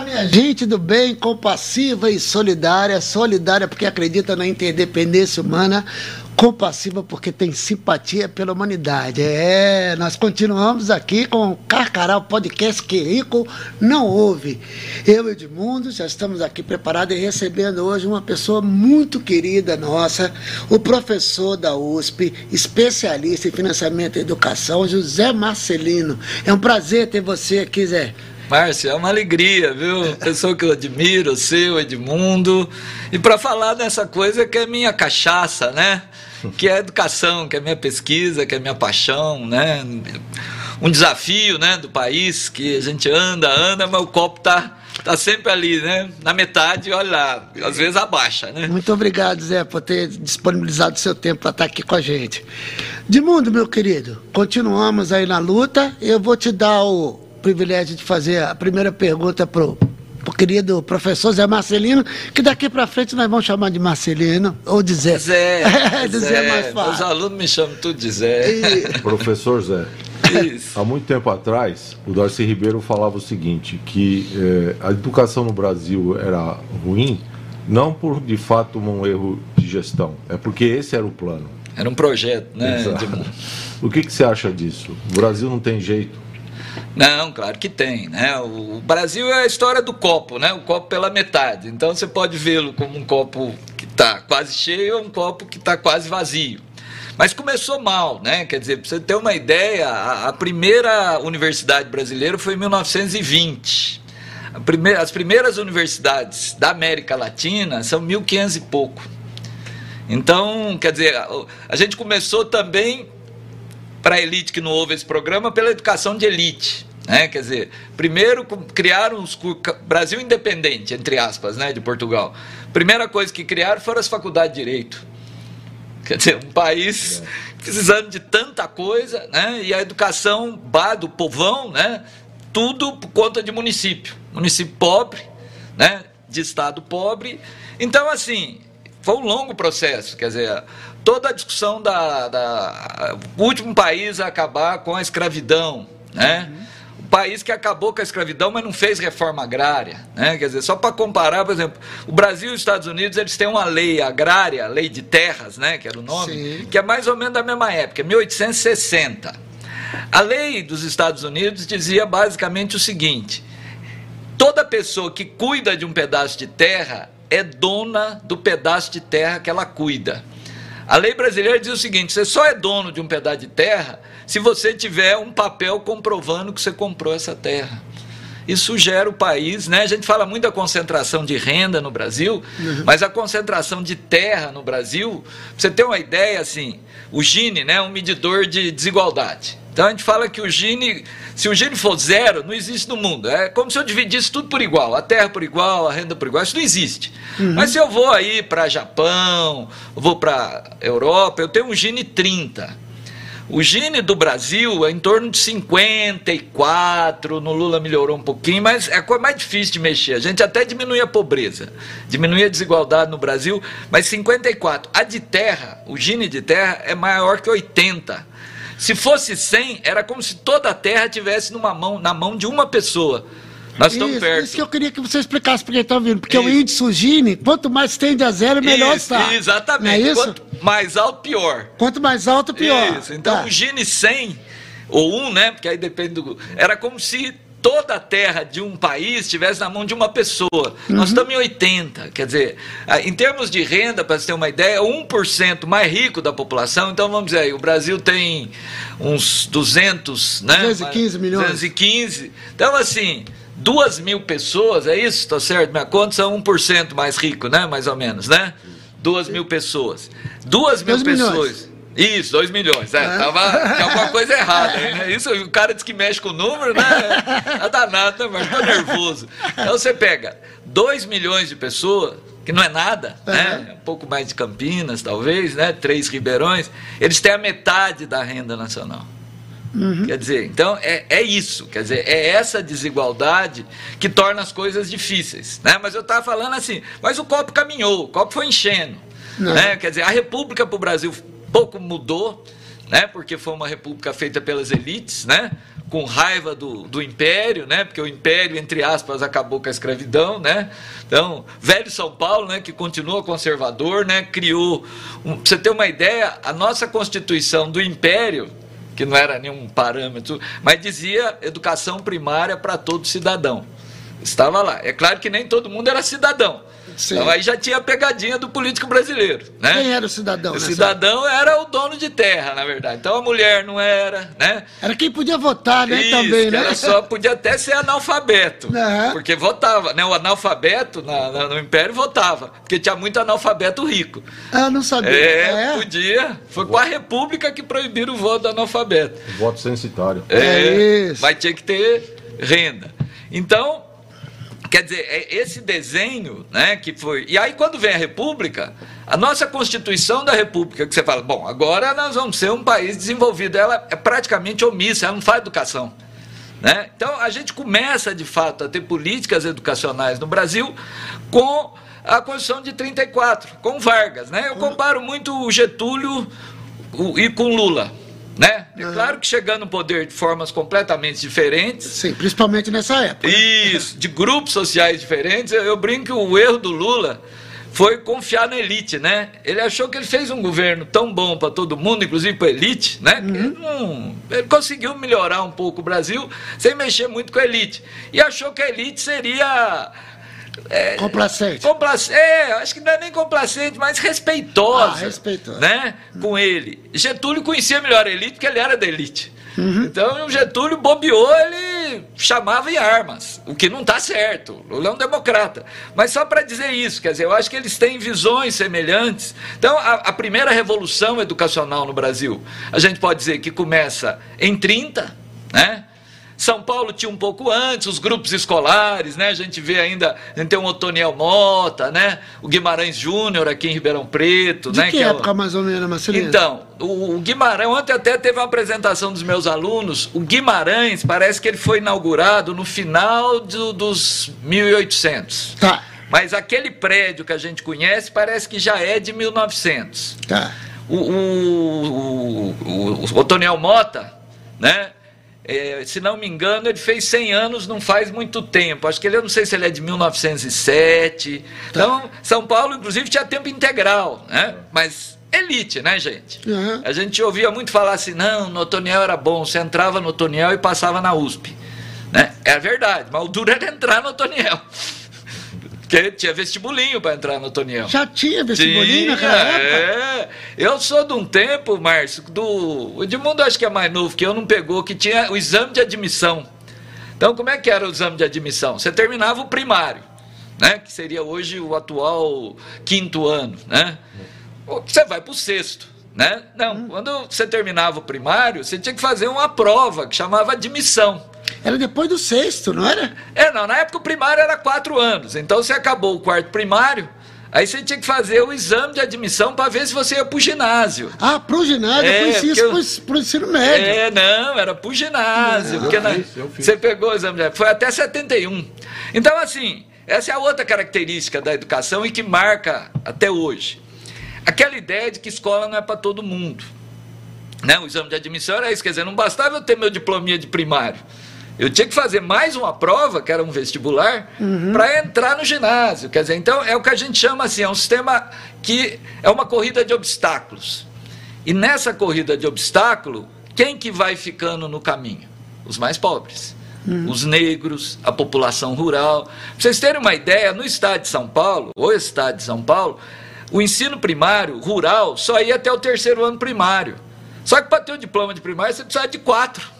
minha gente do bem, compassiva e solidária. Solidária porque acredita na interdependência humana compassiva porque tem simpatia pela humanidade. É, nós continuamos aqui com o Carcará, o podcast que rico não ouve. Eu, Edmundo, já estamos aqui preparados e recebendo hoje uma pessoa muito querida nossa, o professor da USP, especialista em financiamento e educação, José Marcelino. É um prazer ter você aqui, Zé. Márcio, é uma alegria, viu? Pessoa que eu admiro, o seu, Edmundo. E para falar dessa coisa que é minha cachaça, né? Que é a educação, que é minha pesquisa, que é minha paixão, né? Um desafio, né, do país que a gente anda, anda, mas o copo tá tá sempre ali, né? Na metade, olha lá, às vezes abaixa, né? Muito obrigado, Zé, por ter disponibilizado seu tempo para estar aqui com a gente. Edmundo, meu querido, continuamos aí na luta. Eu vou te dar o privilégio de fazer a primeira pergunta para o querido professor Zé Marcelino, que daqui para frente nós vamos chamar de Marcelino ou de Zé. Zé, é, de Zé, Zé mais fácil. Os alunos me chamam tudo de Zé. E... Professor Zé, Isso. há muito tempo atrás, o Darcy Ribeiro falava o seguinte, que eh, a educação no Brasil era ruim, não por, de fato, um erro de gestão, é porque esse era o plano. Era um projeto, né? O que, que você acha disso? O Brasil não tem jeito? Não, claro que tem. Né? O Brasil é a história do copo, né? o copo pela metade. Então você pode vê-lo como um copo que está quase cheio ou um copo que está quase vazio. Mas começou mal, né? Quer dizer, para você ter uma ideia, a, primeira universidade brasileira foi em 1920. Primeira, as primeiras universidades da América Latina são 1500 e pouco. Então, quer dizer, a gente começou também para a elite que não ouve esse programa, pela educação de elite. Né? Quer dizer, primeiro criaram os Brasil independente, entre aspas, né, de Portugal. Primeira coisa que criaram foram as faculdades de direito. Quer dizer, um país precisando de tanta coisa, né? E a educação bah, do povão, né? Tudo por conta de município. Município pobre, né? De estado pobre. Então, assim, foi um longo processo. Quer dizer, toda a discussão da, da último país a acabar com a escravidão, né? Uhum. O país que acabou com a escravidão, mas não fez reforma agrária, né? Quer dizer, só para comparar, por exemplo, o Brasil e os Estados Unidos, eles têm uma lei agrária, lei de terras, né, que era o nome, Sim. que é mais ou menos da mesma época, 1860. A lei dos Estados Unidos dizia basicamente o seguinte: toda pessoa que cuida de um pedaço de terra é dona do pedaço de terra que ela cuida. A lei brasileira diz o seguinte: você só é dono de um pedaço de terra se você tiver um papel comprovando que você comprou essa terra. Isso gera o país, né? A gente fala muito da concentração de renda no Brasil, uhum. mas a concentração de terra no Brasil, pra você ter uma ideia, assim, o Gini, né, é um medidor de desigualdade. Então a gente fala que o Gini, se o Gini for zero, não existe no mundo. É como se eu dividisse tudo por igual, a terra por igual, a renda por igual, isso não existe. Uhum. Mas se eu vou aí para Japão, vou para Europa, eu tenho um Gini 30. O Gini do Brasil é em torno de 54, no Lula melhorou um pouquinho, mas é a coisa mais difícil de mexer. A gente até diminui a pobreza, diminui a desigualdade no Brasil, mas 54. A de terra, o Gini de terra é maior que 80. Se fosse 100, era como se toda a terra tivesse numa mão, na mão de uma pessoa. Nós estamos isso, perto. Isso que eu queria que você explicasse porque está vindo. Porque isso. o índice Gini, quanto mais tende a zero, melhor isso, está. Exatamente. É quanto mais alto, pior. Quanto mais alto, pior. Isso. Então, tá. o Gini 100, ou 1, né? Porque aí depende do. Era como se toda a terra de um país estivesse na mão de uma pessoa. Uhum. Nós estamos em 80. Quer dizer, em termos de renda, para você ter uma ideia, 1% mais rico da população. Então, vamos dizer, aí, o Brasil tem uns 200, né? 215 milhões. 215. Então, assim, duas mil pessoas, é isso? Está certo? Minha conta são 1% mais rico, né? Mais ou menos, né? Duas mil pessoas. Duas mil pessoas. Milhões. Isso, 2 milhões. É, é. Tava, tinha alguma coisa errada aí, né? Isso, o cara diz que mexe com o número, né? É danado, né? Mas tô nervoso. Então você pega 2 milhões de pessoas, que não é nada, uhum. né? Um pouco mais de Campinas, talvez, né? Três Ribeirões, eles têm a metade da renda nacional. Uhum. Quer dizer, então é, é isso, quer dizer, é essa desigualdade que torna as coisas difíceis. Né? Mas eu estava falando assim, mas o copo caminhou, o copo foi enchendo. Né? Quer dizer, a República para o Brasil pouco mudou. né? Porque foi uma república feita pelas elites, né? Com raiva do, do império, né? Porque o império, entre aspas, acabou com a escravidão, né? Então, velho São Paulo, né? Que continua conservador, né? Criou, um, pra você ter uma ideia, a nossa constituição do império que não era nenhum parâmetro, mas dizia educação primária para todo cidadão. Estava lá. É claro que nem todo mundo era cidadão. Sim. Então aí já tinha a pegadinha do político brasileiro. Né? Quem era o cidadão? O cidadão era o dono de terra, na verdade. Então a mulher não era, né? Era quem podia votar, né? Isso, também, né? Era só podia até ser analfabeto. Uhum. Porque votava, né? O analfabeto na, na, no Império votava. Porque tinha muito analfabeto rico. Ah, não sabia. É, é. podia. Foi com a República que proibiram o voto do analfabeto. O voto censitário. É, é isso. Mas tinha que ter renda. Então, Quer dizer, é esse desenho, né, que foi. E aí, quando vem a República, a nossa Constituição da República, que você fala, bom, agora nós vamos ser um país desenvolvido, ela é praticamente omissa, ela não faz educação. Né? Então, a gente começa, de fato, a ter políticas educacionais no Brasil com a Constituição de 34, com Vargas. Né? Eu comparo muito o Getúlio e com Lula. Né? É claro que chegando no poder de formas completamente diferentes. Sim, principalmente nessa época. Né? Isso, de grupos sociais diferentes. Eu, eu brinco que o erro do Lula foi confiar na elite, né? Ele achou que ele fez um governo tão bom para todo mundo, inclusive para a elite, né? Uhum. Ele, não, ele, conseguiu melhorar um pouco o Brasil sem mexer muito com a elite. E achou que a elite seria é, complacente. complacente. É, acho que não é nem complacente, mas respeitosa. Ah, respeitosa. Né, com ele. Getúlio conhecia melhor a elite porque ele era da elite. Uhum. Então o Getúlio bobeou, ele chamava em armas, o que não está certo. Lula é um democrata. Mas só para dizer isso, quer dizer, eu acho que eles têm visões semelhantes. Então, a, a, primeira revolução educacional no Brasil, a gente pode dizer que começa em 30, né? São Paulo tinha um pouco antes, os grupos escolares, né? A gente vê ainda, a gente tem o Otoniel Mota, né? O Guimarães Júnior aqui em Ribeirão Preto, De né? Que, que época é o... mais ou menos, Marcelino? Então, o, o Guimarães, ontem até teve uma apresentação dos meus alunos, o Guimarães parece que ele foi inaugurado no final do, dos 1800. Tá. Mas aquele prédio que a gente conhece parece que já é de 1900. Tá. O, o, o, o, o Otoniel Mota, né? É, se não me engano, ele fez 100 anos não faz muito tempo. Acho que ele, eu não sei se ele é de 1907. Então, São Paulo, inclusive, tinha tempo integral, né? Mas elite, né, gente? Uhum. A gente ouvia muito falar assim: não, no Otoniel era bom, você entrava no Otoniel e passava na USP. Né? É verdade, mas o duro era entrar no Otoniel. Porque tinha vestibulinho para entrar no Toniel. Já tinha vestibulinho naquela época? É. Eu sou de um tempo, Márcio, do. O Edmundo acho que é mais novo que eu, não pegou, que tinha o exame de admissão. Então, como é que era o exame de admissão? Você terminava o primário, né? Que seria hoje o atual quinto ano, né? Você vai para o sexto. Né? Não, hum. quando você terminava o primário, você tinha que fazer uma prova que chamava admissão. Era depois do sexto, não era? É, não. Na época o primário era quatro anos. Então você acabou o quarto primário. Aí você tinha que fazer o exame de admissão para ver se você ia para o ginásio. Ah, para o ginásio? É, eu conhecia isso para o ensino médio. É, não, era para o ginásio. porque na, fiz, Você pegou o exame de Foi até 71. Então, assim, essa é a outra característica da educação e que marca até hoje. Aquela ideia de que escola não é para todo mundo. Né? O exame de admissão era isso, quer dizer, não bastava eu ter meu diplominha de primário. Eu tinha que fazer mais uma prova, que era um vestibular, uhum. para entrar no ginásio. Quer dizer, então é o que a gente chama assim, é um sistema que é uma corrida de obstáculos. E nessa corrida de obstáculo, quem que vai ficando no caminho? Os mais pobres. Uhum. Os negros, a população rural. Para vocês terem uma ideia, no estado de São Paulo, o estado de São Paulo, o ensino primário, rural, só ia até o terceiro ano primário. Só que para ter o diploma de primário, você precisa de quatro.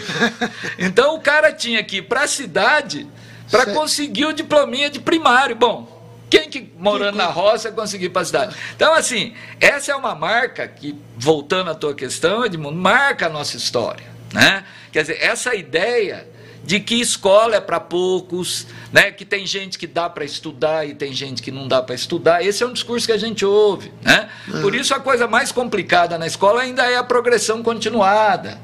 então o cara tinha que ir para a cidade para conseguir o diplominha de primário. Bom, quem que morando na roça conseguir para a cidade? Então, assim, essa é uma marca que, voltando à tua questão, Edmundo, marca a nossa história. Né? Quer dizer, essa ideia de que escola é para poucos, né? que tem gente que dá para estudar e tem gente que não dá para estudar. Esse é um discurso que a gente ouve. Né? Por isso, a coisa mais complicada na escola ainda é a progressão continuada.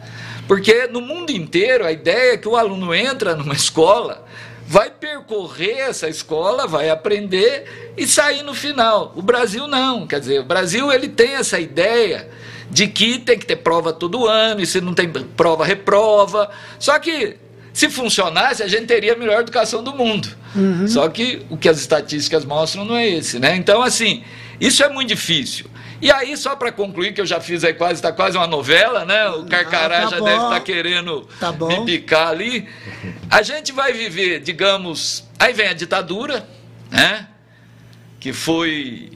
Porque no mundo inteiro a ideia é que o aluno entra numa escola, vai percorrer essa escola, vai aprender e sair no final. O Brasil não, quer dizer, o Brasil ele tem essa ideia de que tem que ter prova todo ano, e se não tem prova, reprova. Só que se funcionasse, a gente teria a melhor educação do mundo. Uhum. Só que o que as estatísticas mostram não é esse, né? Então, assim, isso é muito difícil. E aí, só para concluir, que eu já fiz aí quase, está quase uma novela, né? O Carcará ah, tá já bom. deve estar tá querendo tá me picar ali. A gente vai viver, digamos, aí vem a ditadura, né? Que foi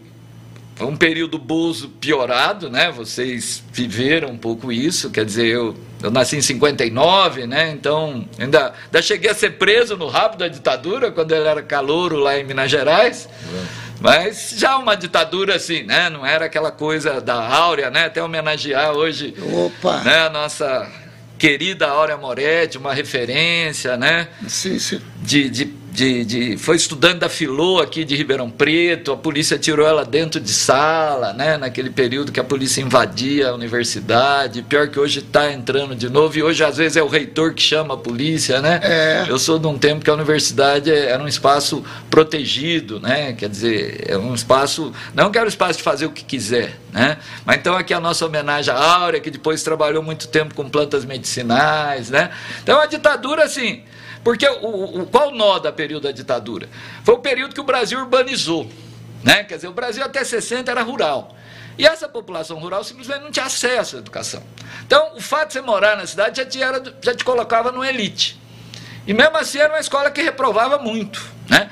um período Bozo piorado, né? Vocês viveram um pouco isso, quer dizer, eu, eu nasci em 59, né? Então, ainda, ainda cheguei a ser preso no rabo da ditadura, quando ele era calouro lá em Minas Gerais. É. Mas já uma ditadura assim, né? Não era aquela coisa da Áurea, né? Até homenagear hoje Opa. Né? a nossa querida Áurea Moretti, uma referência, né? Sim, sim. De, de de, de, foi estudante da Filô aqui de Ribeirão Preto, a polícia tirou ela dentro de sala, né, naquele período que a polícia invadia a universidade, pior que hoje está entrando de novo, e hoje às vezes é o reitor que chama a polícia, né? É. Eu sou de um tempo que a universidade era um espaço protegido, né? Quer dizer, é um espaço, não que era um espaço de fazer o que quiser, né? Mas então aqui a nossa homenagem à Áurea, que depois trabalhou muito tempo com plantas medicinais, né? Então a ditadura, assim, porque o, o, qual o nó da período da ditadura? Foi o período que o Brasil urbanizou. Né? Quer dizer, o Brasil até 60 era rural. E essa população rural simplesmente não tinha acesso à educação. Então, o fato de você morar na cidade já te, era, já te colocava no elite. E mesmo assim era uma escola que reprovava muito. Né?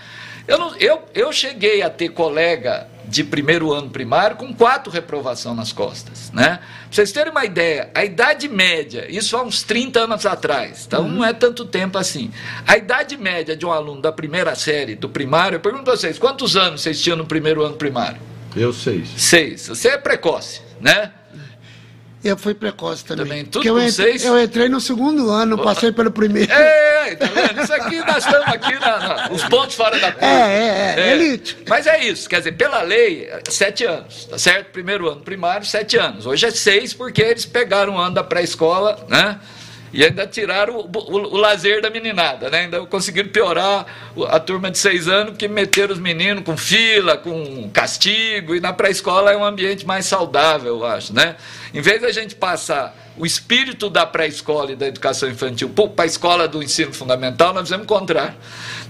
Eu, não, eu, eu cheguei a ter colega de primeiro ano primário com quatro reprovação nas costas. Né? Pra vocês terem uma ideia, a idade média, isso há uns 30 anos atrás, então uhum. não é tanto tempo assim. A idade média de um aluno da primeira série do primário, eu pergunto a vocês, quantos anos vocês tinham no primeiro ano primário? Eu seis. Seis. Você é precoce, né? Eu fui precoce também. Também, tudo eu, entrei, eu entrei no segundo ano, passei pelo primeiro. É, tá vendo? Isso aqui, nós estamos aqui, na, na, os pontos fora da curva. É, é, é, é, elite. Mas é isso, quer dizer, pela lei, sete anos, tá certo? Primeiro ano primário, sete anos. Hoje é seis, porque eles pegaram o ano da pré-escola, né? E ainda tiraram o, o, o, lazer da meninada, né? Ainda conseguiram piorar a turma de seis anos, porque meteram os meninos com fila, com castigo, e na pré-escola é um ambiente mais saudável, eu acho, né? Em vez da gente passar o espírito da pré-escola e da educação infantil para a escola do ensino fundamental, nós o contrário.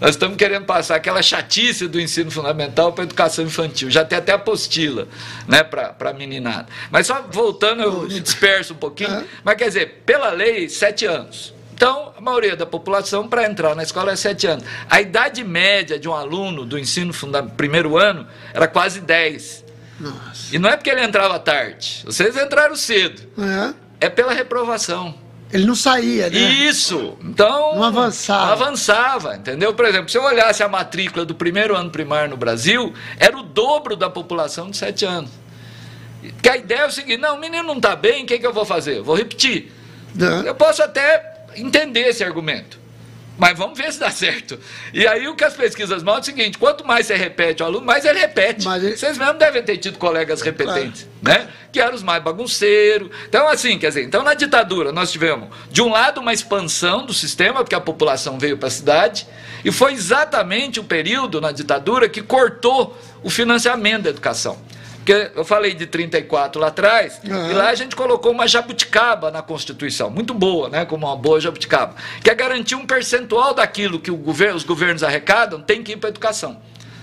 Nós estamos querendo passar aquela chatice do ensino fundamental para a educação infantil. Já tem até apostila né, para a meninada. Mas só voltando, eu me disperso um pouquinho. Mas quer dizer, pela lei, sete anos. Então, a maioria da população, para entrar na escola, é sete anos. A idade média de um aluno do ensino fundamental, primeiro ano, era quase dez. Nossa. E não é porque ele entrava tarde. Vocês entraram cedo. É, é pela reprovação. Ele não saía, né? Isso. Então. Não avançava. Não avançava, entendeu? Por exemplo, se eu olhasse a matrícula do primeiro ano primário no Brasil, era o dobro da população de 7 anos. Que a ideia é o seguinte: não, o menino não está bem, o que, que eu vou fazer? Vou repetir. Não. Eu posso até entender esse argumento. Mas vamos ver se dá certo. E aí o que as pesquisas mostram é o seguinte: quanto mais você repete o aluno, mais ele repete. Mas ele... Vocês mesmo devem ter tido colegas repetentes, né? Que eram os mais bagunceiros. Então, assim, quer dizer, então na ditadura nós tivemos, de um lado, uma expansão do sistema, porque a população veio para a cidade, e foi exatamente o período na ditadura que cortou o financiamento da educação. Porque eu falei de 34 lá atrás, uhum. e lá a gente colocou uma jabuticaba na Constituição, muito boa, né? Como uma boa jabuticaba, que é garantir um percentual daquilo que governo, os governos arrecadam tem que ir para a educação.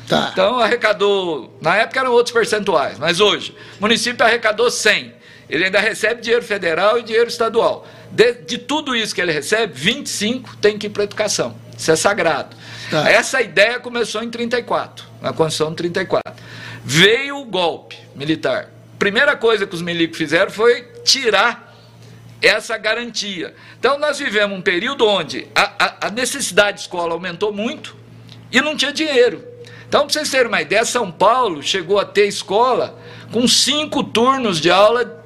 Tá. Então arrecadou, na época eram outros percentuais, mas hoje, o município arrecadou 100. Ele ainda recebe dinheiro federal e dinheiro estadual. De, de tudo isso que ele recebe, 25 tem que ir para a educação. Isso é sagrado. Tá. Essa ideia começou em 34, na Constituição de 34. Veio o golpe militar. Primeira coisa que os milicos fizeram foi tirar essa garantia. Então nós vivemos um período onde a, a, a necessidade de escola aumentou muito e não tinha dinheiro. Então, para vocês terem uma ideia, São Paulo chegou a ter escola com cinco turnos de aula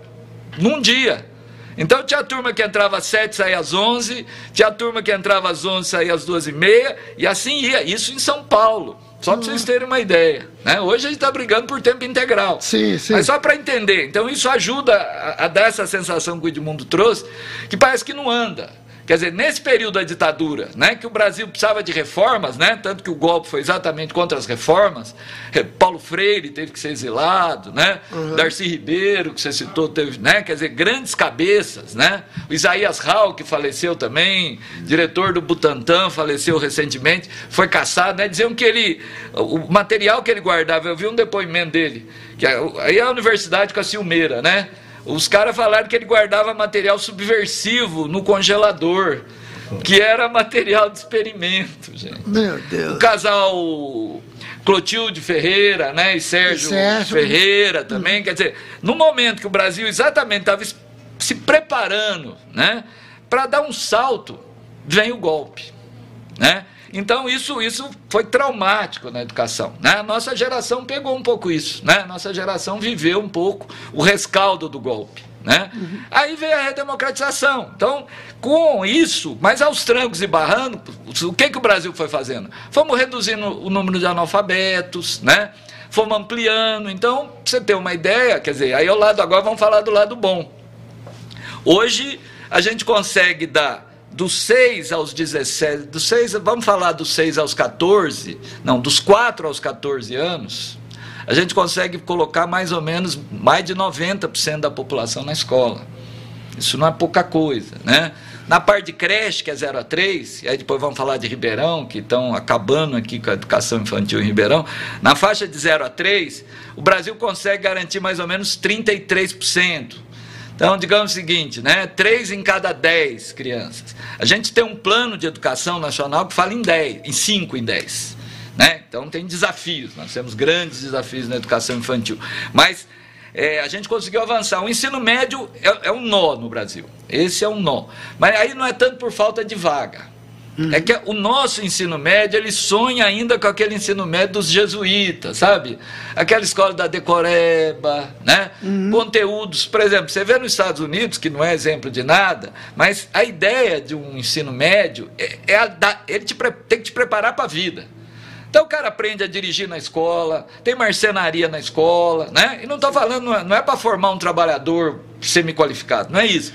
num dia. Então tinha a turma que entrava às 7, saía às 11, tinha a turma que entrava às 11, saía às 12 e meia, e assim ia. Isso em São Paulo. Só para vocês terem uma ideia. Né? Hoje a gente está brigando por tempo integral. Sim, sim. Mas só para entender. Então isso ajuda a, a, dar essa sensação que o Edmundo trouxe, que parece que não anda. Quer dizer, nesse período da ditadura, né, que o Brasil precisava de reformas, né, tanto que o golpe foi exatamente contra as reformas, Paulo Freire teve que ser exilado, né, uhum. Darcy Ribeiro, que você citou, teve, né, quer dizer, grandes cabeças, né, o Isaías Rau, que faleceu também, diretor do Butantan, faleceu recentemente, foi caçado, né, diziam que ele, o material que ele guardava, eu vi um depoimento dele, que aí a universidade com a Silmeira, né, os caras falaram que ele guardava material subversivo no congelador, que era material de experimento, gente. Meu Deus. O casal Clotilde Ferreira, né, e Sérgio, e Sérgio. Ferreira também, hum. quer dizer, no momento que o Brasil exatamente estava se preparando, né, para dar um salto, vem o golpe, né? Então isso, isso foi traumático na educação. Né? A nossa geração pegou um pouco isso. Né? A nossa geração viveu um pouco o rescaldo do golpe. Né? Uhum. Aí veio a redemocratização. Então, com isso, mas aos trancos e barrancos, o que, que o Brasil foi fazendo? Fomos reduzindo o número de analfabetos, né? fomos ampliando. Então, para você ter uma ideia, quer dizer, aí ao lado agora vamos falar do lado bom. Hoje a gente consegue dar dos 6 aos 17, dos 6, vamos falar dos 6 aos 14, não, dos 4 aos 14 anos, a gente consegue colocar mais ou menos mais de 90% da população na escola. Isso não é pouca coisa, né? Na parte de creche, que é 0 a 3, e aí depois vamos falar de Ribeirão, que estão acabando aqui com a educação infantil em Ribeirão, na faixa de 0 a 3, o Brasil consegue garantir mais ou menos 33%. Então, digamos o seguinte, né? Três em cada dez crianças. A gente tem um plano de educação nacional que fala em 10, em 5 em 10. Né? Então tem desafios, nós temos grandes desafios na educação infantil. Mas é, a gente conseguiu avançar. O ensino médio é, é um nó no Brasil. Esse é um nó. Mas aí não é tanto por falta de vaga. Uhum. É que o nosso ensino médio, ele sonha ainda com aquele ensino médio dos jesuítas, sabe? Aquela escola da Decoreba, né? Uhum. Conteúdos, por exemplo, você vê nos Estados Unidos, que não é exemplo de nada, mas a ideia de um ensino médio é, é a, ele te, tem que te preparar para a vida. Então o cara aprende a dirigir na escola, tem marcenaria na escola, né? E não estou falando, não é, é para formar um trabalhador semi-qualificado, não é isso.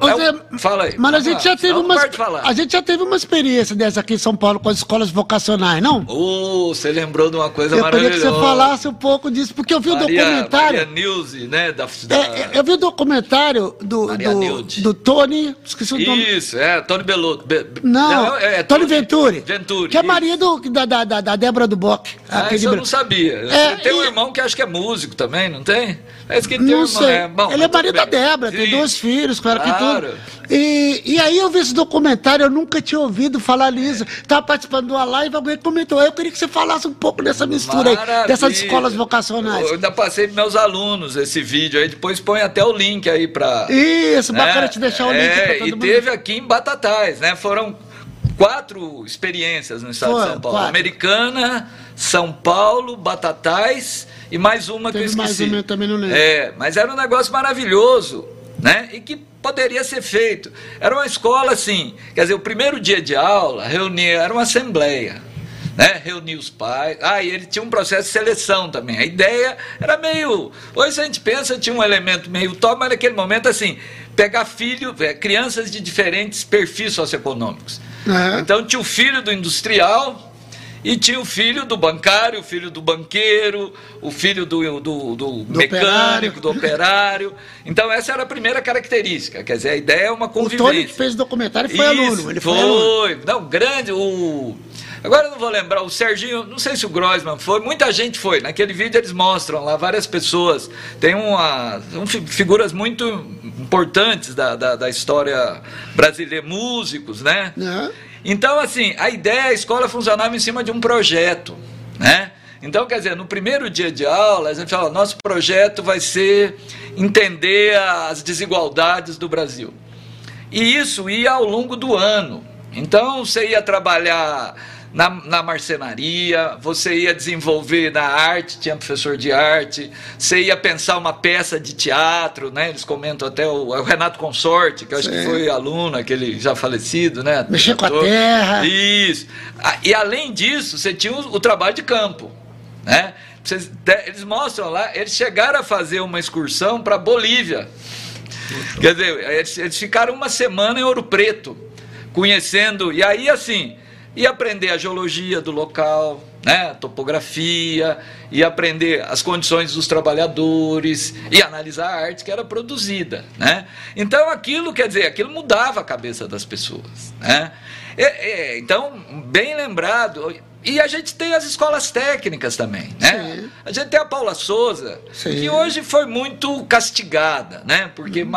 Ô, é um, fala aí. Mas a gente, já teve uma, a gente já teve uma experiência dessa aqui em São Paulo com as escolas vocacionais, não? Oh, você lembrou de uma coisa eu maravilhosa. Eu queria que você falasse um pouco disso, porque eu vi o documentário. Maria News, né? Da, da... É, eu vi o documentário do, do, do, Tony. Esqueci o nome. Isso, é, Tony Belotto. Be, não, é, é, Tony, Tony Venturi. Venturi. Que é marido da, da, da, da Débora do Bock. Ah, isso eu não sabia. É, tem um irmão que acho que é músico também, não tem? É que tem não um irmão, sei. É, bom, Ele é marido da Débora, tem dois filhos, claro, claro. que tudo. E, e aí eu vi esse documentário, eu nunca tinha ouvido falar nisso. Estava participando de uma live, alguém comentou. Eu queria que você falasse um pouco dessa mistura Maravilha. aí, dessas escolas vocacionais. Eu ainda passei para meus alunos esse vídeo aí, depois põe até o link aí para. Isso, bacana né? te deixar o link é, para todo e mundo. E teve aqui em Batatais, né? Foram quatro experiências no estado Foi, de São Paulo: quatro. Americana, São Paulo, Batatais e mais uma Teve que eu esqueci. Mais uma, eu também não lembro. É, mas era um negócio maravilhoso, né? E que poderia ser feito. Era uma escola assim, quer dizer, o primeiro dia de aula reunia, era uma assembleia. Né, reunir os pais. Ah, e ele tinha um processo de seleção também. A ideia era meio. Hoje a gente pensa, tinha um elemento meio top, mas naquele momento, assim, pegar filho, é, crianças de diferentes perfis socioeconômicos. Uhum. Então tinha o filho do industrial, e tinha o filho do bancário, o filho do banqueiro, o filho do, do, do, do mecânico, operário. do operário. Então, essa era a primeira característica. Quer dizer, a ideia é uma convivência. O Tony que fez o documentário foi Isso, aluno. Ele foi, foi aluno. Não, grande. O... Agora eu não vou lembrar, o Serginho, não sei se o Groisman foi, muita gente foi. Naquele vídeo eles mostram lá várias pessoas. Tem uma, são figuras muito importantes da, da, da história brasileira, músicos, né? Uhum. Então, assim, a ideia, a escola funcionava em cima de um projeto, né? Então, quer dizer, no primeiro dia de aula, a gente fala, nosso projeto vai ser entender as desigualdades do Brasil. E isso ia ao longo do ano. Então, você ia trabalhar na, na marcenaria, você ia desenvolver na arte, tinha professor de arte, você ia pensar uma peça de teatro, né? Eles comentam até o, o Renato Consorte, que eu acho Sim. que foi aluno, aquele já falecido, né? Mexer com a terra. Isso. Ah, e além disso, você tinha o, o trabalho de campo, né? eles mostram lá, eles chegaram a fazer uma excursão para Bolívia. Quer dizer, eles, eles ficaram uma semana em Ouro Preto conhecendo, e aí assim, e aprender a geologia do local, né, a topografia, e aprender as condições dos trabalhadores, e analisar a arte que era produzida. Né? Então aquilo, quer dizer, aquilo mudava a cabeça das pessoas. Né? É, é, então, bem lembrado, e a gente tem as escolas técnicas também, né? Sim. A gente tem a Paula Souza, Sim. que hoje foi muito castigada, né? Porque uhum.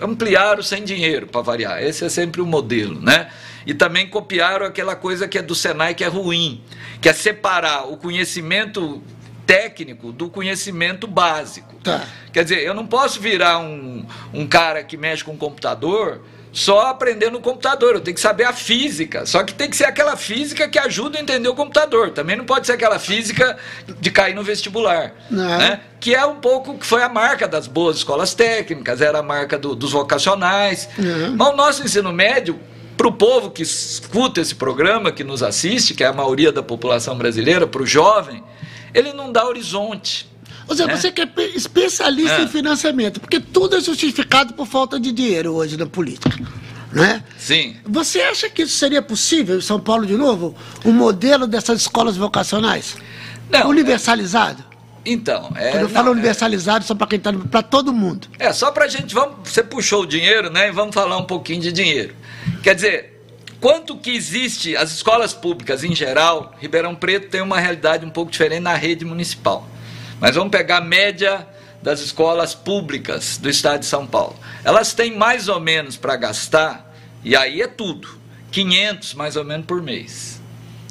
ampliaram sem dinheiro, para variar. Esse é sempre o modelo, né? E também copiaram aquela coisa que é do Senai que é ruim, que é separar o conhecimento técnico do conhecimento básico. Tá. Quer dizer, eu não posso virar um, um cara que mexe com computador só aprender no computador, eu tenho que saber a física. Só que tem que ser aquela física que ajuda a entender o computador. Também não pode ser aquela física de cair no vestibular. Né? Que é um pouco que foi a marca das boas escolas técnicas, era a marca do, dos vocacionais. Uhum. Mas o nosso ensino médio, para o povo que escuta esse programa, que nos assiste, que é a maioria da população brasileira, para o jovem, ele não dá horizonte. Ou seja, né? você que é especialista é. em financiamento, porque tudo é justificado por falta de dinheiro hoje na política. Né? Sim. Você acha que isso seria possível em São Paulo de novo? O um modelo dessas escolas vocacionais? Não. Universalizado? É... Então, é. Quando eu falo não, é- universalizado, é... só para quem está. para todo mundo. É, só para a gente. Vamos, você puxou o dinheiro, né? E vamos falar um pouquinho de dinheiro. Quer dizer, quanto que existe as escolas públicas em geral, Ribeirão Preto tem uma realidade um pouco diferente na rede municipal. Mas vamos pegar a média das escolas públicas do estado de São Paulo. Elas têm mais ou menos para gastar, e aí é tudo, 500 mais ou menos por mês.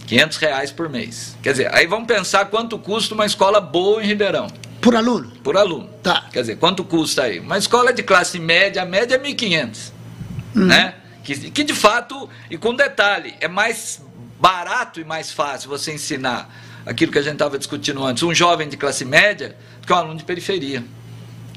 500 reais por mês. Quer dizer, aí vamos pensar quanto custa uma escola boa em Ribeirão. Por aluno? Por aluno. Tá. Quer dizer, quanto custa aí? Uma escola de classe média, a média é 1.500. Uhum. Né? Que, que de fato, e com detalhe, é mais barato e mais fácil você ensinar aquilo que a gente estava discutindo antes, um jovem de classe média do que um aluno de periferia.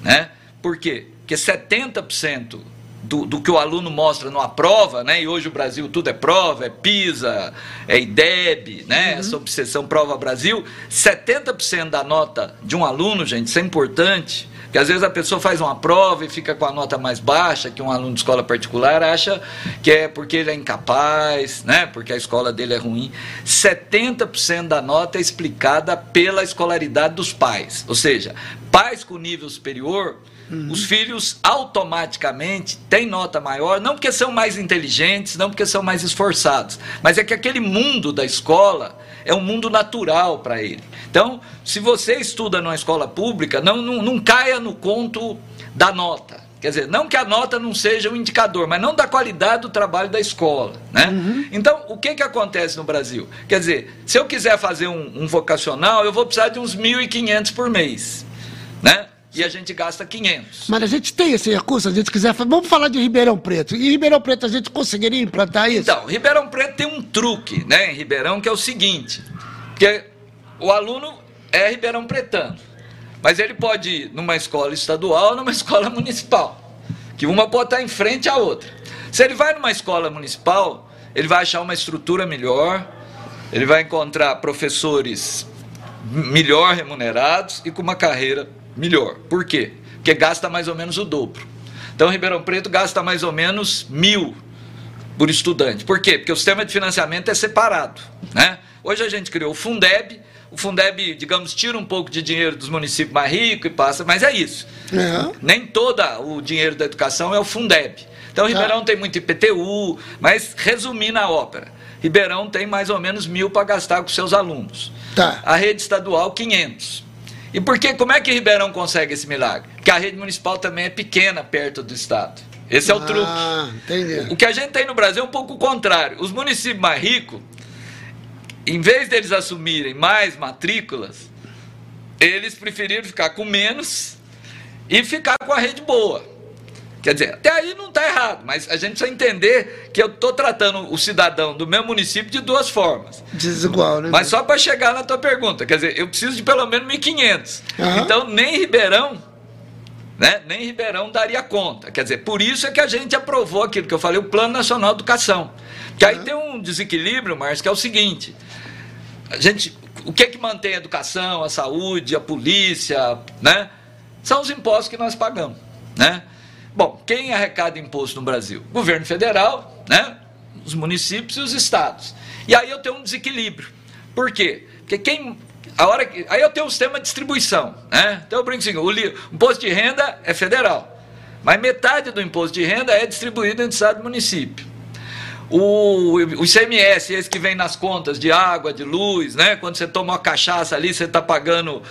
Né? Por quê? Porque 70% do, do que o aluno mostra numa prova, né? e hoje o Brasil tudo é prova, é PISA, é IDEB, né? Uhum. essa obsessão Prova Brasil, 70% da nota de um aluno, gente, isso é importante, porque às vezes a pessoa faz uma prova e fica com a nota mais baixa que um aluno de escola particular, acha que é porque ele é incapaz, né? porque a escola dele é ruim. 70% da nota é explicada pela escolaridade dos pais. Ou seja, pais com nível superior, uhum. os filhos automaticamente têm nota maior, não porque são mais inteligentes, não porque são mais esforçados, mas é que aquele mundo da escola é um mundo natural para ele. Então, se você estuda numa escola pública, não, não, não caia no conto da nota. Quer dizer, não que a nota não seja um indicador, mas não da qualidade do trabalho da escola. Né? Uhum. Então, o que, que acontece no Brasil? Quer dizer, se eu quiser fazer um, um vocacional, eu vou precisar de uns 1.500 por mês. Né? E a gente gasta 500. Mas a gente tem esse recurso, a gente quiser. Vamos falar de Ribeirão Preto. E Ribeirão Preto a gente conseguiria implantar isso? Então, Ribeirão Preto tem um truque, né, em Ribeirão, que é o seguinte: porque o aluno é Ribeirão Pretano, mas ele pode ir numa escola estadual ou numa escola municipal, que uma pode estar em frente à outra. Se ele vai numa escola municipal, ele vai achar uma estrutura melhor, ele vai encontrar professores melhor remunerados e com uma carreira melhor. Por quê? Porque gasta mais ou menos o dobro. Então, Ribeirão Preto gasta mais ou menos mil por estudante. Por quê? Porque o sistema de financiamento é separado. Né? Hoje a gente criou o Fundeb. O Fundeb, digamos, tira um pouco de dinheiro dos municípios mais ricos e passa, mas é isso. É. Nem todo o dinheiro da educação é o Fundeb. Então, tá. Ribeirão tem muito IPTU, mas resumindo a ópera, Ribeirão tem mais ou menos mil para gastar com seus alunos. Tá. A rede estadual, 500. E por que, como é que Ribeirão consegue esse milagre? Porque a rede municipal também é pequena perto do Estado. Esse é o ah, truque. Entendi. O que a gente tem no Brasil é um pouco o contrário. Os municípios mais ricos, em vez deles assumirem mais matrículas, eles preferiram ficar com menos e ficar com a rede boa. Quer dizer, até aí não está errado, mas a gente precisa entender que eu estou tratando o cidadão do meu município de duas formas. Desigual, né? Mas só para chegar na tua pergunta, quer dizer, eu preciso de pelo menos 1.500. Uhum. Então, nem Ribeirão, né, nem Ribeirão daria conta. Quer dizer, por isso é que a gente aprovou aquilo que eu falei, o Plano Nacional de Educação. Que aí tem um desequilíbrio, Márcio, que é o seguinte: a gente, o que é que mantém a educação, a saúde, a polícia, né? São os impostos que nós pagamos, né? Bom, quem arrecada imposto no Brasil? Governo federal, né? os municípios e os estados. E aí eu tenho um desequilíbrio. Por quê? Porque quem. A hora que, aí eu tenho um sistema de distribuição. Né? Então eu brinco assim: o imposto de renda é federal. Mas metade do imposto de renda é distribuído entre estado e município. O, o ICMS, esse que vem nas contas de água, de luz, né? Quando você toma uma cachaça ali, você está pagando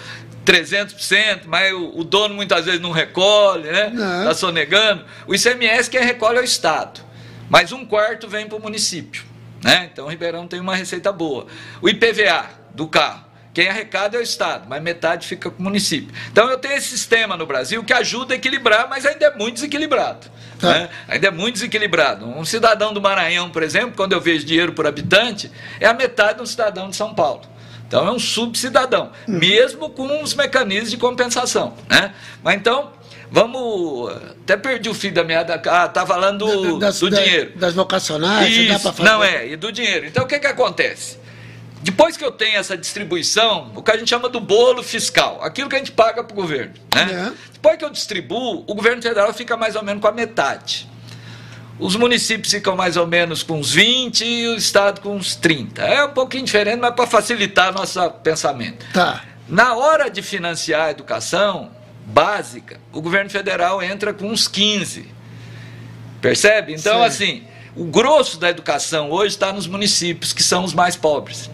300%, mas o, o, dono muitas vezes não recolhe, né? Está sonegando. O ICMS quem recolhe é o Estado, mas um quarto vem para o município. Né? Então o Ribeirão tem uma receita boa. O IPVA do carro, quem arrecada é o Estado, mas metade fica com o município. Então eu tenho esse sistema no Brasil que ajuda a equilibrar, mas ainda é muito desequilibrado. Tá. Né? Ainda é muito desequilibrado. Um cidadão do Maranhão, por exemplo, quando eu vejo dinheiro por habitante, é a metade de um cidadão de São Paulo. Então é um subcidadão, hum. mesmo com os mecanismos de compensação. Né? Mas então, vamos. Até perdi o fio da meada. Ah, tá falando das, do dinheiro. Das vocacionais, Isso, não é, e do dinheiro. Então o que, que acontece? Depois que eu tenho essa distribuição, o que a gente chama do bolo fiscal, aquilo que a gente paga para o governo. Né? É. Depois que eu distribuo, o governo federal fica mais ou menos com a metade. Os municípios ficam mais ou menos com uns 20 e o Estado com uns 30. É um pouquinho diferente, mas para facilitar nosso pensamento. Tá. Na hora de financiar a educação básica, o governo federal entra com uns 15. Percebe? Então, Sim. assim, o grosso da educação hoje está nos municípios, que são os mais pobres.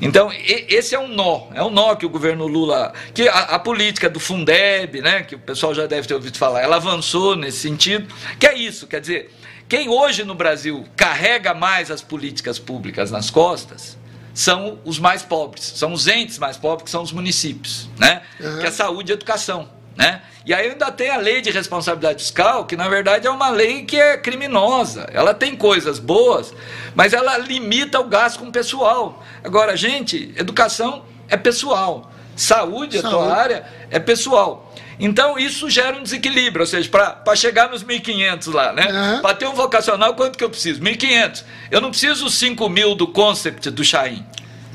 Então, esse é um nó, é um nó que o governo Lula, que a, a, política do Fundeb, né, que o pessoal já deve ter ouvido falar, ela avançou nesse sentido, que é isso, quer dizer, quem hoje no Brasil carrega mais as políticas públicas nas costas são os mais pobres, são os entes mais pobres, que são os municípios, né? Uhum. Que é saúde e educação. Né? E aí ainda tem a lei de responsabilidade fiscal, que na verdade é uma lei que é criminosa. Ela tem coisas boas, mas ela limita o gasto com o pessoal. Agora, gente, educação é pessoal. Saúde, Saúde. a tua área, é pessoal. Então isso gera um desequilíbrio, ou seja, para chegar nos 1.500 lá, né? Uhum. Para ter um vocacional, quanto que eu preciso? 1.500. Eu não preciso os 5 mil do Concept do Chain.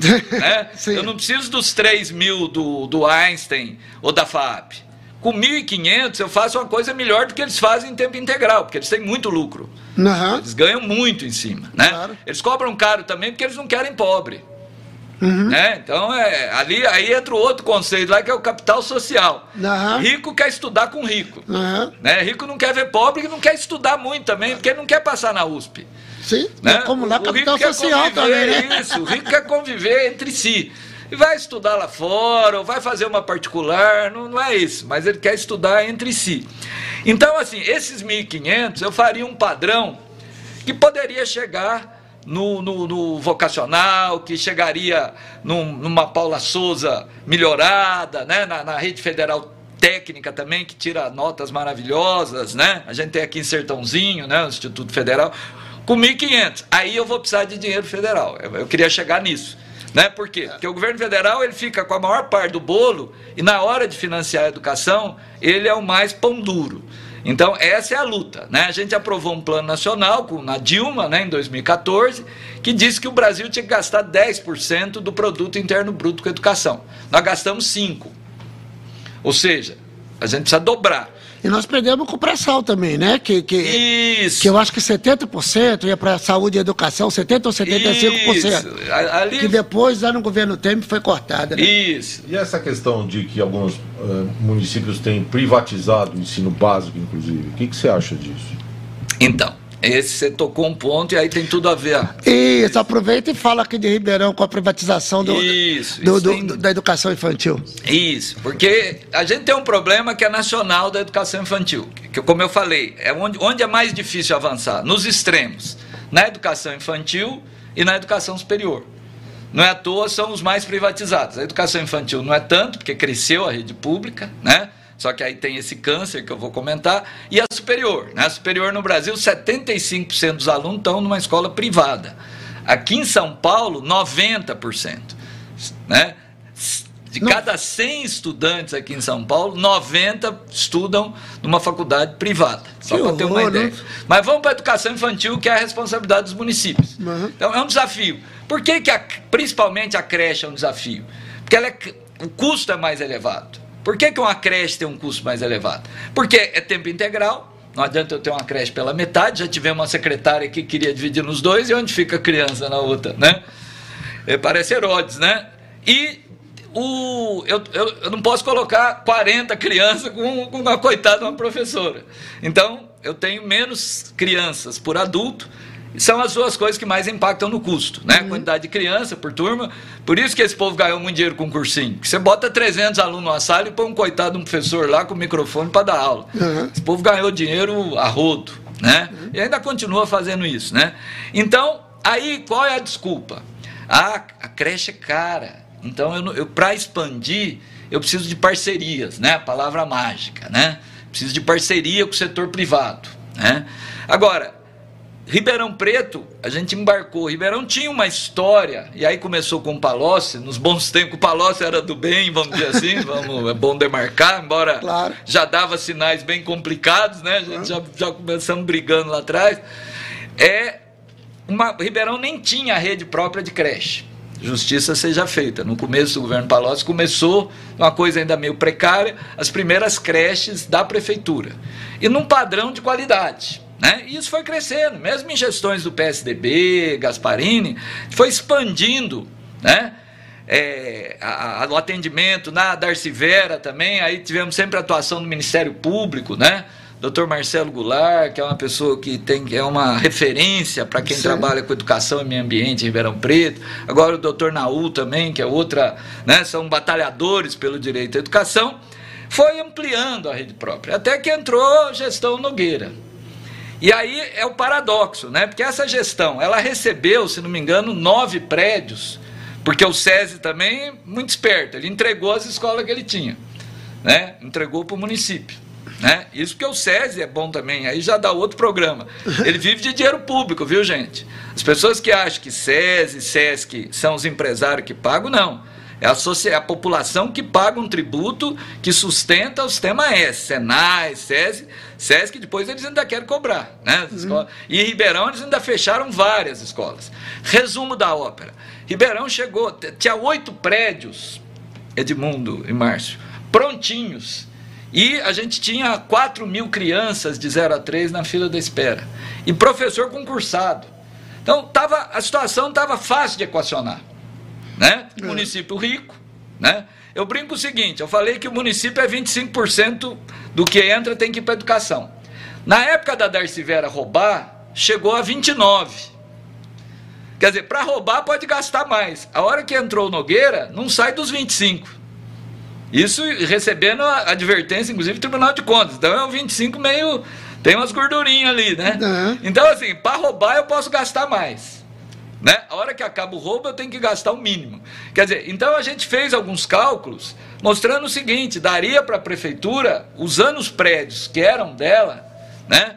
né? Eu não preciso dos 3 mil do, do Einstein ou da FAP com 1.500 eu faço uma coisa melhor do que eles fazem em tempo integral, porque eles têm muito lucro. Uhum. Eles ganham muito em cima. Né? Claro. Eles cobram caro também porque eles não querem pobre. Uhum. Né? Então, é, ali aí entra o outro conceito lá que é o capital social. Uhum. Rico quer estudar com rico. Né? Rico não quer ver pobre e não quer estudar muito também, porque ele não quer passar na USP. Sim, né? como lá, o, capital social também. Né? Isso, o rico quer conviver entre si e vai estudar lá fora, ou vai fazer uma particular, não, não é isso, mas ele quer estudar entre si. Então, assim, esses 1.500 eu faria um padrão que poderia chegar no, no, no, vocacional, que chegaria num, numa Paula Souza melhorada, né? na, na rede federal técnica também, que tira notas maravilhosas, né? A gente tem aqui em Sertãozinho, né? O Instituto Federal, com 1.500. Aí eu vou precisar de dinheiro federal. Eu, eu queria chegar nisso. Né? Por quê? Porque o governo federal ele fica com a maior parte do bolo e na hora de financiar a educação, ele é o mais pão duro. Então, essa é a luta. Né? A gente aprovou um plano nacional com, na Dilma, né, em 2014, que disse que o Brasil tinha que gastar 10% do produto interno bruto com educação. Nós gastamos 5%. Ou seja, a gente precisa dobrar. E nós perdemos com o pré-sal também, né? Que, que, Isso. que eu acho que 70% ia para saúde e educação, 70% ou 75%. Isso. Ali... Que depois, lá no governo Temer, foi cortada. Né? Isso. E essa questão de que alguns uh, municípios têm privatizado o ensino básico, inclusive, o que, que você acha disso? Então, esse você tocou um ponto e aí tem tudo a ver. Isso, aproveita e fala aqui de Ribeirão com a privatização do, isso, do, isso do, tem... da educação infantil. Isso, porque a gente tem um problema que é nacional da educação infantil, que como eu falei, é onde, onde é mais difícil avançar, nos extremos, na educação infantil e na educação superior. Não é à toa, são os mais privatizados. A educação infantil não é tanto, porque cresceu a rede pública, né? Só que aí tem esse câncer que eu vou comentar. E a superior. Né? A superior no Brasil, 75% dos alunos estão numa escola privada. Aqui em São Paulo, 90%. Né? De cada 100 estudantes aqui em São Paulo, 90 estudam numa faculdade privada. Só para ter uma ideia. Né? Mas vamos para a educação infantil, que é a responsabilidade dos municípios. Uhum. Então é um desafio. Por que, que a, principalmente a creche é um desafio? Porque é, o custo é mais elevado. Por que, que uma creche tem um custo mais elevado? Porque é tempo integral, Não adianta eu ter uma creche pela metade, já tivemos uma secretária que queria dividir nos dois, e onde fica a criança na outra, né? É, parece Herodes, né? E o, eu, eu, eu, não posso colocar 40 crianças com, com uma coitada de uma professora. Então, eu tenho menos crianças por adulto, são as duas coisas que mais impactam no custo, né? Uhum. Quantidade de criança por turma. Por isso que esse povo ganhou muito dinheiro com cursinho. Você bota 300 alunos numa sala e põe um coitado de um professor lá com o microfone para dar aula. Uhum. Esse povo ganhou dinheiro a rodo, né? Uhum. E ainda continua fazendo isso, né? Então, aí qual é a desculpa? Ah, a creche é cara. Então, eu, eu para expandir, eu preciso de parcerias, né? A palavra mágica, né? Preciso de parceria com o setor privado, né? Agora, Ribeirão Preto, a gente embarcou. Ribeirão tinha uma história, e aí começou com o Palocci, nos bons tempos, o Palocci era do bem, vamos dizer assim, vamos, é bom demarcar, embora claro. já dava sinais bem complicados, né? A gente já, já começamos brigando lá atrás. É uma, Ribeirão nem tinha rede própria de creche. Justiça seja feita. No começo do governo Palocci começou uma coisa ainda meio precária, as primeiras creches da prefeitura. E num padrão de qualidade. Né? E isso foi crescendo, mesmo em gestões do PSDB, Gasparini, foi expandindo né? É, a, a, o atendimento na Darcy Vera também, aí tivemos sempre a atuação do Ministério Público, né? Dr. Marcelo Goulart, que é uma pessoa que tem, é uma referência para quem Sim. trabalha com educação e meio ambiente em Ribeirão Preto. Agora o Dr. Naú também, que é outra, né, são batalhadores pelo direito à educação. Foi ampliando a rede própria, até que entrou a gestão Nogueira. E aí é o paradoxo, né? Porque essa gestão, ela recebeu, se não me engano, nove prédios, porque o SESI também, muito esperto, ele entregou as escolas que ele tinha, né? Entregou para o município. Né? Isso porque o SESI é bom também, aí já dá outro programa. Ele vive de dinheiro público, viu, gente? As pessoas que acham que SESI, SESC são os empresários que pagam, não. É a, é a população que paga um tributo que sustenta o sistema S, Senai, SESI, SESC, depois eles ainda querem cobrar. Né? Uhum. E em Ribeirão eles ainda fecharam várias escolas. Resumo da ópera. Ribeirão chegou, tinha oito prédios, Edmundo e Márcio, prontinhos e a gente tinha 4 mil crianças de 0 a 3 na fila da espera. E professor concursado. Então tava, a situação estava fácil de equacionar. Né? É. Município rico. Né? Eu brinco o seguinte: eu falei que o município é 25% do que entra tem que ir para educação. Na época da Darcy Vera roubar, chegou a 29%. Quer dizer, para roubar pode gastar mais. A hora que entrou o Nogueira, não sai dos 25%. Isso recebendo a advertência, inclusive, do Tribunal de Contas. Então é um 25 meio. Tem umas gordurinhas ali, né? Uhum. Então, assim, para roubar eu posso gastar mais. Né? A hora que acaba o roubo, eu tenho que gastar o mínimo. Quer dizer, então a gente fez alguns cálculos mostrando o seguinte: daria para a prefeitura, usando os prédios que eram dela, né,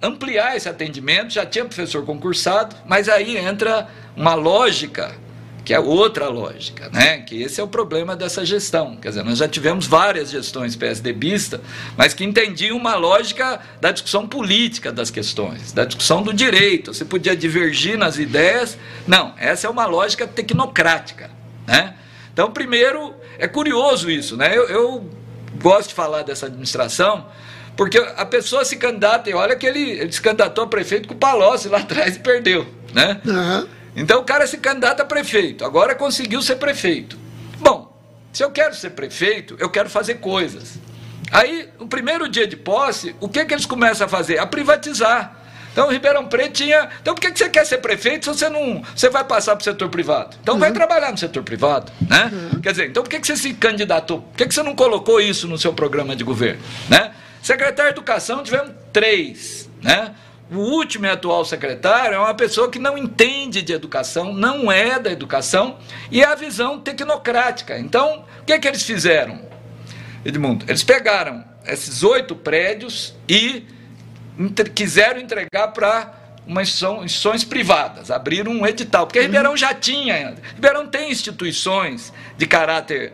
ampliar esse atendimento. Já tinha professor concursado, mas aí entra uma lógica que é outra lógica, né? que esse é o problema dessa gestão. Quer dizer, nós já tivemos várias gestões PSDBistas, mas que entendiam uma lógica da discussão política das questões, da discussão do direito. Você podia divergir nas ideias. Não, essa é uma lógica tecnocrática. Né? Então, primeiro, é curioso isso. Né? Eu, eu gosto de falar dessa administração, porque a pessoa se candidata, e olha que ele, ele se candidatou a prefeito com o Palocci lá atrás e perdeu. Né? Uhum. Então o cara se candidata a prefeito, agora conseguiu ser prefeito. Bom, se eu quero ser prefeito, eu quero fazer coisas. Aí, no primeiro dia de posse, o que, que eles começam a fazer? A privatizar. Então, o Ribeirão Preto tinha. Então, por que, que você quer ser prefeito se você não. Você vai passar para o setor privado? Então, uhum. vai trabalhar no setor privado. Né? Uhum. Quer dizer, então, por que, que você se candidatou? Por que, que você não colocou isso no seu programa de governo? Né? Secretário de Educação, tivemos três. Né? O último e atual secretário é uma pessoa que não entende de educação, não é da educação, e é a visão tecnocrática. Então, o que, é que eles fizeram, Edmundo? Eles pegaram esses oito prédios e entre, quiseram entregar para umas instituições privadas, abriram um edital, porque Ribeirão já tinha, Ribeirão tem instituições de caráter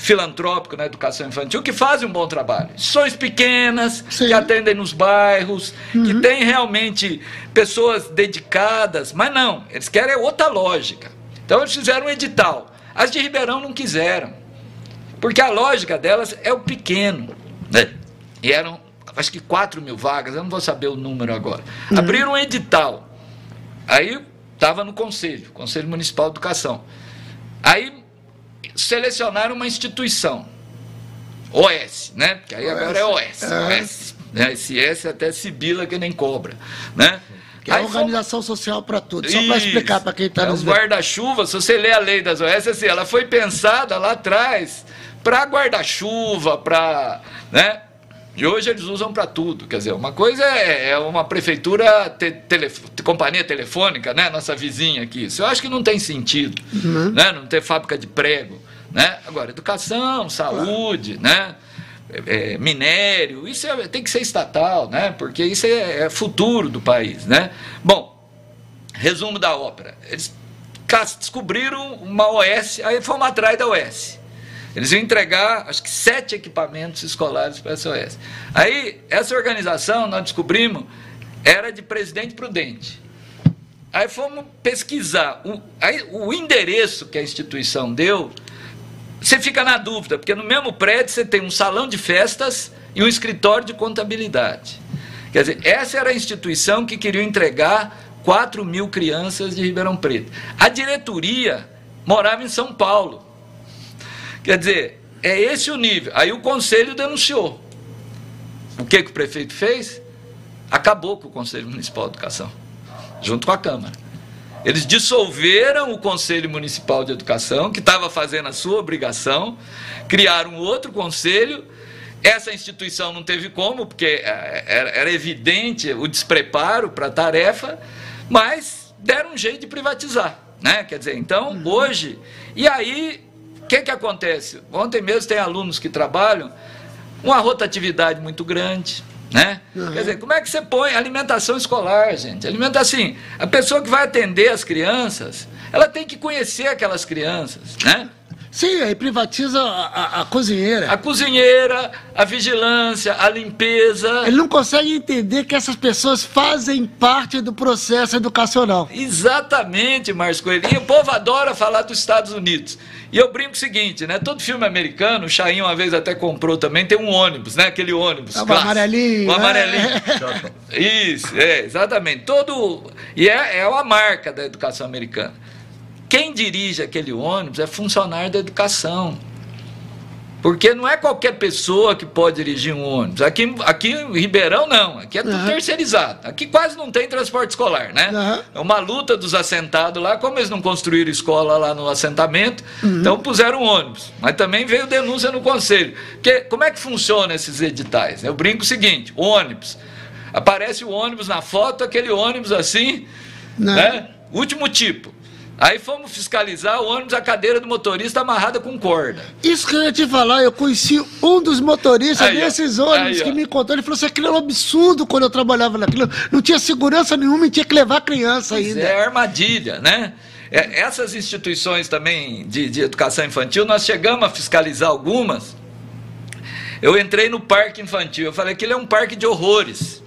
filantrópico na educação infantil que fazem um bom trabalho. Instituições pequenas, Sim. que atendem nos bairros, uhum. que têm realmente pessoas dedicadas, mas não, eles querem outra lógica. Então eles fizeram um edital. As de Ribeirão não quiseram, porque a lógica delas é o pequeno. Né? E eram acho que 4 mil vagas, eu não vou saber o número agora. Uhum. Abriram um edital. Aí estava no conselho, Conselho Municipal de Educação. Aí selecionaram uma instituição, OS, né? Porque aí agora é OS. É. OS. Né? Esse S é até Sibila que nem cobra, né? Que é a organização fomos... social para tudo. Só para explicar para quem está é nos guarda-chuva, se você lê a lei das OS, assim, ela foi pensada lá atrás para guarda-chuva, para. Né? E hoje eles usam para tudo. Quer dizer, uma coisa é, é uma prefeitura, te, companhia telefônica, né? nossa vizinha aqui. Isso eu acho que não tem sentido. Uhum. Né? Não ter fábrica de prego. Né? Agora, educação, saúde, né? É, minério, isso é, tem que ser estatal, né? porque isso é, é futuro do país. Né? Bom, resumo da ópera. Eles descobriram uma OS, aí fomos atrás da OS. Eles iam entregar, acho que, sete equipamentos escolares para a SOS. Aí, essa organização, nós descobrimos, era de Presidente Prudente. Aí fomos pesquisar. O, aí, o endereço que a instituição deu, você fica na dúvida, porque no mesmo prédio você tem um salão de festas e um escritório de contabilidade. Quer dizer, essa era a instituição que queria entregar 4 mil crianças de Ribeirão Preto. A diretoria morava em São Paulo. Quer dizer, é esse o nível. Aí o conselho denunciou. O que, que o prefeito fez? Acabou com o Conselho Municipal de Educação, junto com a Câmara. Eles dissolveram o Conselho Municipal de Educação, que estava fazendo a sua obrigação, criaram outro conselho. Essa instituição não teve como, porque é, era, evidente o despreparo para a tarefa, mas deram um jeito de privatizar. Né? Quer dizer, então, uhum. hoje. E aí que, que acontece? Ontem mesmo tem alunos que trabalham uma rotatividade muito grande. Né? Uhum. Quer dizer, como é que você põe alimentação escolar, gente? Alimenta assim, a pessoa que vai atender as crianças, ela tem que conhecer aquelas crianças, né? Sim, aí privatiza a, a, a, cozinheira. A cozinheira, a vigilância, a limpeza. Ele não consegue entender que essas pessoas fazem parte do processo educacional. Exatamente, Márcio Coelhinho. O povo adora falar dos Estados Unidos. E eu brinco o seguinte, né? Todo filme americano, o Chain uma vez até comprou também, tem um ônibus, né? Aquele ônibus. É o amarelinho. O amarelinho. É. Isso, é, exatamente. Todo. E é, é uma marca da educação americana. Quem dirige aquele ônibus é funcionário da educação. Porque não é qualquer pessoa que pode dirigir um ônibus. Aqui, aqui em Ribeirão, não. Aqui é tudo uhum. terceirizado. Aqui quase não tem transporte escolar, né? Uhum. É uma luta dos assentados lá. Como eles não construíram escola lá no assentamento, uhum. então puseram ônibus. Mas também veio denúncia no conselho. Porque como é que funciona esses editais? Eu brinco o seguinte: ônibus. Aparece o ônibus na foto, aquele ônibus assim, não. né? Último tipo. Aí fomos fiscalizar o ônibus, a cadeira do motorista amarrada com corda. Isso que eu ia te falar, eu conheci um dos motoristas aí, desses ônibus aí, que me contou. Ele falou assim: aquilo era um absurdo quando eu trabalhava naquilo. Não tinha segurança nenhuma e tinha que levar criança pois ainda. É armadilha, né? É, essas instituições também de, de educação infantil, nós chegamos a fiscalizar algumas. Eu entrei no parque infantil, eu falei: aquilo é um parque de horrores.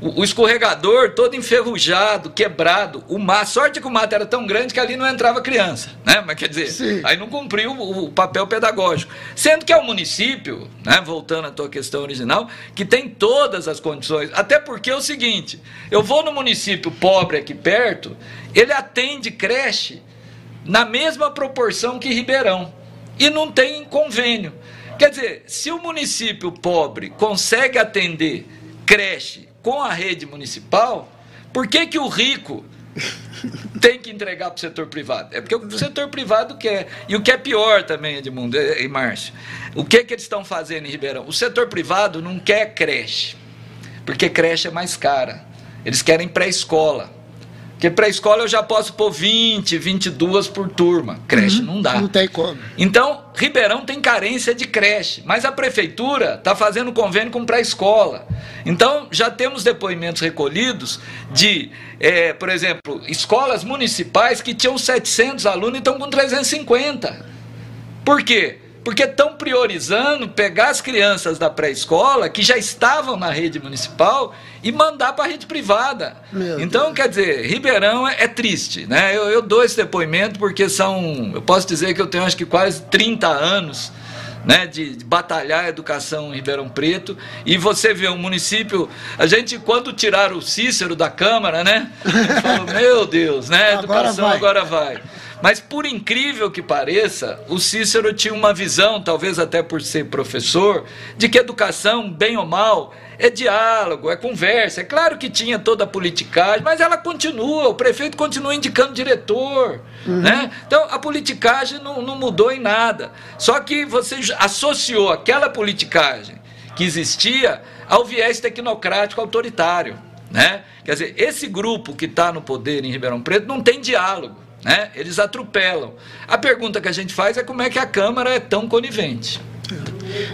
O, o, escorregador todo enferrujado, quebrado. O mar, sorte que o mato era tão grande que ali não entrava criança, né? Mas quer dizer, Sim. aí não cumpriu o, o, papel pedagógico. Sendo que é o município, né? Voltando à tua questão original, que tem todas as condições. Até porque é o seguinte: eu vou no município pobre aqui perto, ele atende creche na mesma proporção que Ribeirão e não tem convênio. Quer dizer, se o município pobre consegue atender creche com a rede municipal, por que, que o rico tem que entregar para o setor privado? É porque o setor privado quer. E o que é pior também, Edmundo e Márcio, o que, que eles estão fazendo em Ribeirão? O setor privado não quer creche, porque creche é mais cara. Eles querem pré-escola. Porque pré-escola eu já posso pôr 20, 22 por turma. Creche uhum, não dá. Não tem como. Então, Ribeirão tem carência de creche, mas a prefeitura está fazendo convênio com pré-escola. Então, já temos depoimentos recolhidos de, é, por exemplo, escolas municipais que tinham 700 alunos e estão com 350. Por quê? porque estão priorizando pegar as crianças da pré-escola que já estavam na rede municipal e mandar para a rede privada. Meu então, Deus. quer dizer, Ribeirão é, é triste. Né? Eu, eu, dou esse depoimento porque são, eu posso dizer que eu tenho acho que quase 30 anos né, de, de, batalhar a educação em Ribeirão Preto. E você vê um município. A gente, quando tiraram o Cícero da Câmara, né? Falou, meu Deus, né? Educação agora vai. Agora vai. Mas por incrível que pareça, o Cícero tinha uma visão, talvez até por ser professor, de que educação, bem ou mal, é diálogo, é conversa. É claro que tinha toda a politicagem, mas ela continua, o prefeito continua indicando diretor. Uhum. Né? Então a politicagem não, não mudou em nada. Só que você associou aquela politicagem que existia ao viés tecnocrático autoritário. Né? Quer dizer, esse grupo que está no poder em Ribeirão Preto não tem diálogo. Né? Eles atropelam. A pergunta que a gente faz é como é que a Câmara é tão conivente.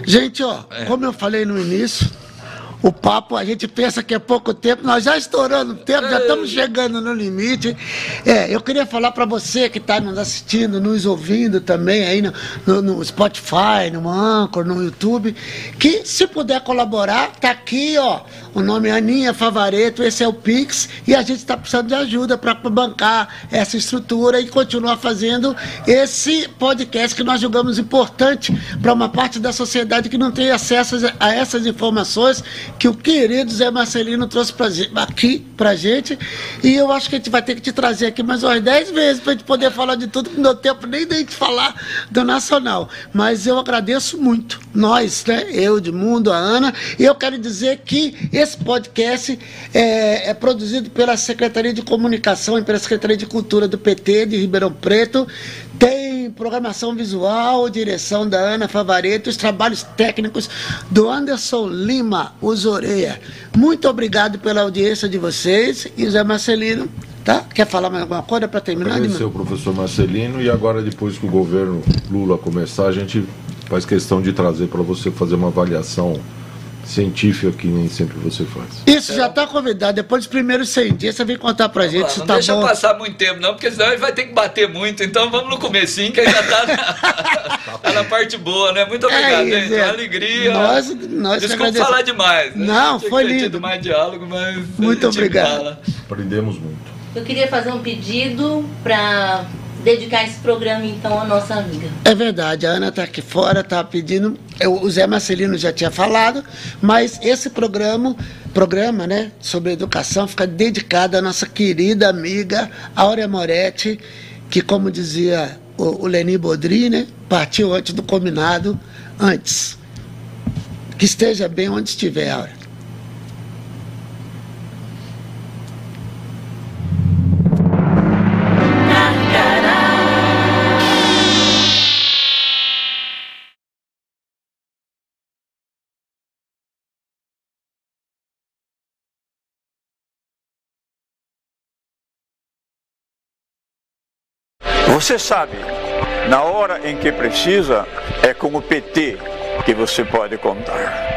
Gente, ó, é. como eu falei no início, o papo, a gente pensa que é pouco tempo, nós já estourando o tempo, já estamos chegando no limite. É, eu queria falar para você que está nos assistindo, nos ouvindo também aí no, no, no, Spotify, no Anchor, no YouTube, que se puder colaborar, tá aqui, ó. O nome é Aninha Favareto, esse é o Pix, e a gente está precisando de ajuda para bancar essa estrutura e continuar fazendo esse podcast que nós julgamos importante para uma parte da sociedade que não tem acesso a essas informações que o querido Zé Marcelino trouxe pra, aqui pra gente. E eu acho que a gente vai ter que te trazer aqui mais umas 10 vezes pra gente poder falar de tudo, que não deu tempo nem de falar do Nacional. Mas eu agradeço muito, nós, né? Eu, de Mundo, a Ana. E eu quero dizer que esse podcast é, é produzido pela Secretaria de Comunicação e pela Secretaria de Cultura do PT de Ribeirão Preto. Tem programação visual, direção da Ana Favareto, os trabalhos técnicos do Anderson Lima, os Oreia. Muito obrigado pela audiência de vocês e Zé Marcelino. Tá? Quer falar mais alguma coisa para terminar? Agradecer o professor Marcelino e agora, depois que o governo Lula começar, a gente faz questão de trazer para você fazer uma avaliação científica que nem sempre você faz. Isso, já está convidado. Depois dos primeiros 100 dias, você vem contar para gente se não tá deixa bom. passar muito tempo, não, porque senão ele vai ter que bater muito. Então vamos no comecinho, que ainda está na, tá na parte boa, né? Muito obrigado, é isso, gente. É. Uma alegria. Nós, nós Desculpa falar demais. Né? Não, foi lindo. tido mais diálogo, mas muito obrigado. Aprendemos muito. Eu queria fazer um pedido para dedicar esse programa então à nossa amiga. É verdade, a Ana está aqui fora, está pedindo. O Zé Marcelino já tinha falado, mas esse programa, programa, né, sobre educação fica dedicado à nossa querida amiga Áurea Moretti, que como dizia o, o Leni Bodri, né, partiu antes do combinado, antes. Que esteja bem onde estiver, Áurea. Você sabe, na hora em que precisa, é com o PT que você pode contar.